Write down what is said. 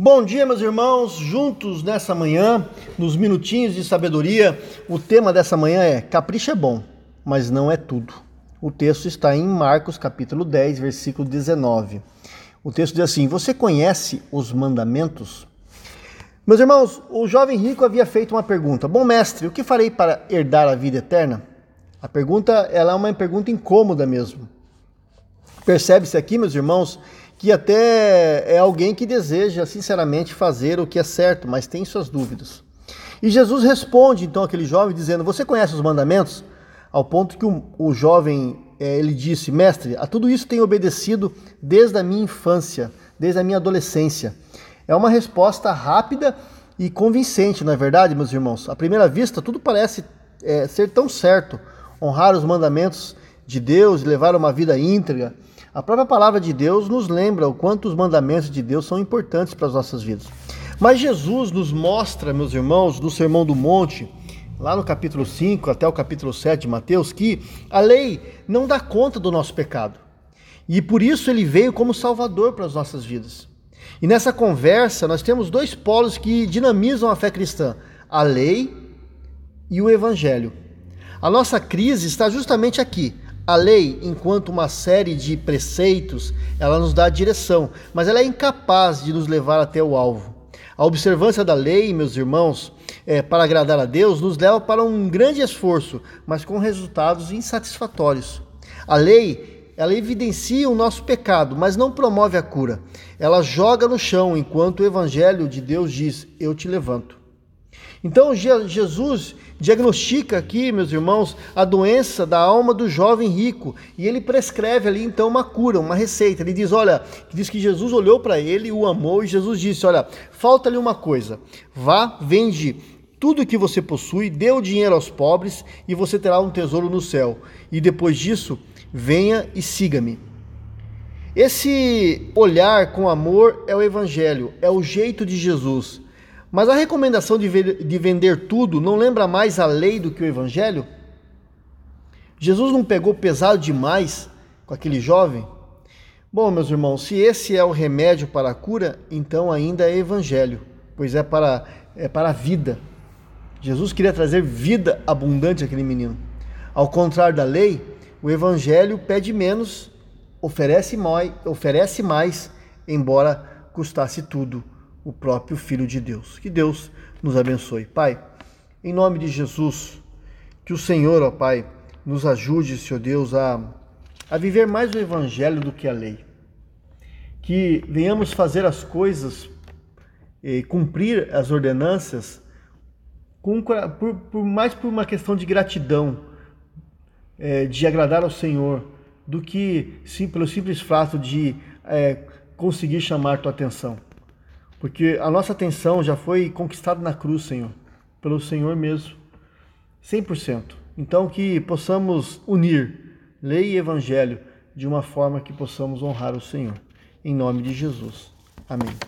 Bom dia, meus irmãos, juntos nessa manhã, nos minutinhos de sabedoria. O tema dessa manhã é: Capricho é bom, mas não é tudo. O texto está em Marcos, capítulo 10, versículo 19. O texto diz assim: Você conhece os mandamentos? Meus irmãos, o jovem rico havia feito uma pergunta: Bom mestre, o que farei para herdar a vida eterna? A pergunta ela é uma pergunta incômoda mesmo. Percebe-se aqui, meus irmãos, que até é alguém que deseja sinceramente fazer o que é certo, mas tem suas dúvidas. E Jesus responde então aquele jovem dizendo: Você conhece os mandamentos? Ao ponto que o, o jovem é, ele disse: Mestre, a tudo isso tenho obedecido desde a minha infância, desde a minha adolescência. É uma resposta rápida e convincente, não é verdade, meus irmãos? À primeira vista, tudo parece é, ser tão certo: honrar os mandamentos de Deus, levar uma vida íntegra a própria palavra de Deus nos lembra o quanto os mandamentos de Deus são importantes para as nossas vidas. Mas Jesus nos mostra, meus irmãos, no Sermão do Monte, lá no capítulo 5 até o capítulo 7 de Mateus, que a lei não dá conta do nosso pecado. E por isso ele veio como Salvador para as nossas vidas. E nessa conversa nós temos dois polos que dinamizam a fé cristã: a lei e o evangelho. A nossa crise está justamente aqui. A lei, enquanto uma série de preceitos, ela nos dá direção, mas ela é incapaz de nos levar até o alvo. A observância da lei, meus irmãos, é, para agradar a Deus, nos leva para um grande esforço, mas com resultados insatisfatórios. A lei, ela evidencia o nosso pecado, mas não promove a cura. Ela joga no chão, enquanto o evangelho de Deus diz: Eu te levanto. Então Jesus diagnostica aqui, meus irmãos, a doença da alma do jovem rico e ele prescreve ali então uma cura, uma receita. Ele diz, olha, diz que Jesus olhou para ele, o amou e Jesus disse, olha, falta-lhe uma coisa. Vá, vende tudo que você possui, dê o dinheiro aos pobres e você terá um tesouro no céu. E depois disso, venha e siga-me. Esse olhar com amor é o evangelho, é o jeito de Jesus. Mas a recomendação de, ver, de vender tudo não lembra mais a lei do que o evangelho? Jesus não pegou pesado demais com aquele jovem? Bom, meus irmãos, se esse é o remédio para a cura, então ainda é evangelho, pois é para, é para a vida. Jesus queria trazer vida abundante àquele menino. Ao contrário da lei, o evangelho pede menos, oferece mais, oferece mais embora custasse tudo o próprio Filho de Deus. Que Deus nos abençoe. Pai, em nome de Jesus, que o Senhor, ó Pai, nos ajude, Senhor Deus, a, a viver mais o Evangelho do que a lei. Que venhamos fazer as coisas e cumprir as ordenanças com, por, por, mais por uma questão de gratidão, é, de agradar ao Senhor, do que sim, pelo simples fato de é, conseguir chamar tua atenção. Porque a nossa atenção já foi conquistada na cruz, Senhor, pelo Senhor mesmo, 100%. Então que possamos unir lei e evangelho de uma forma que possamos honrar o Senhor. Em nome de Jesus. Amém.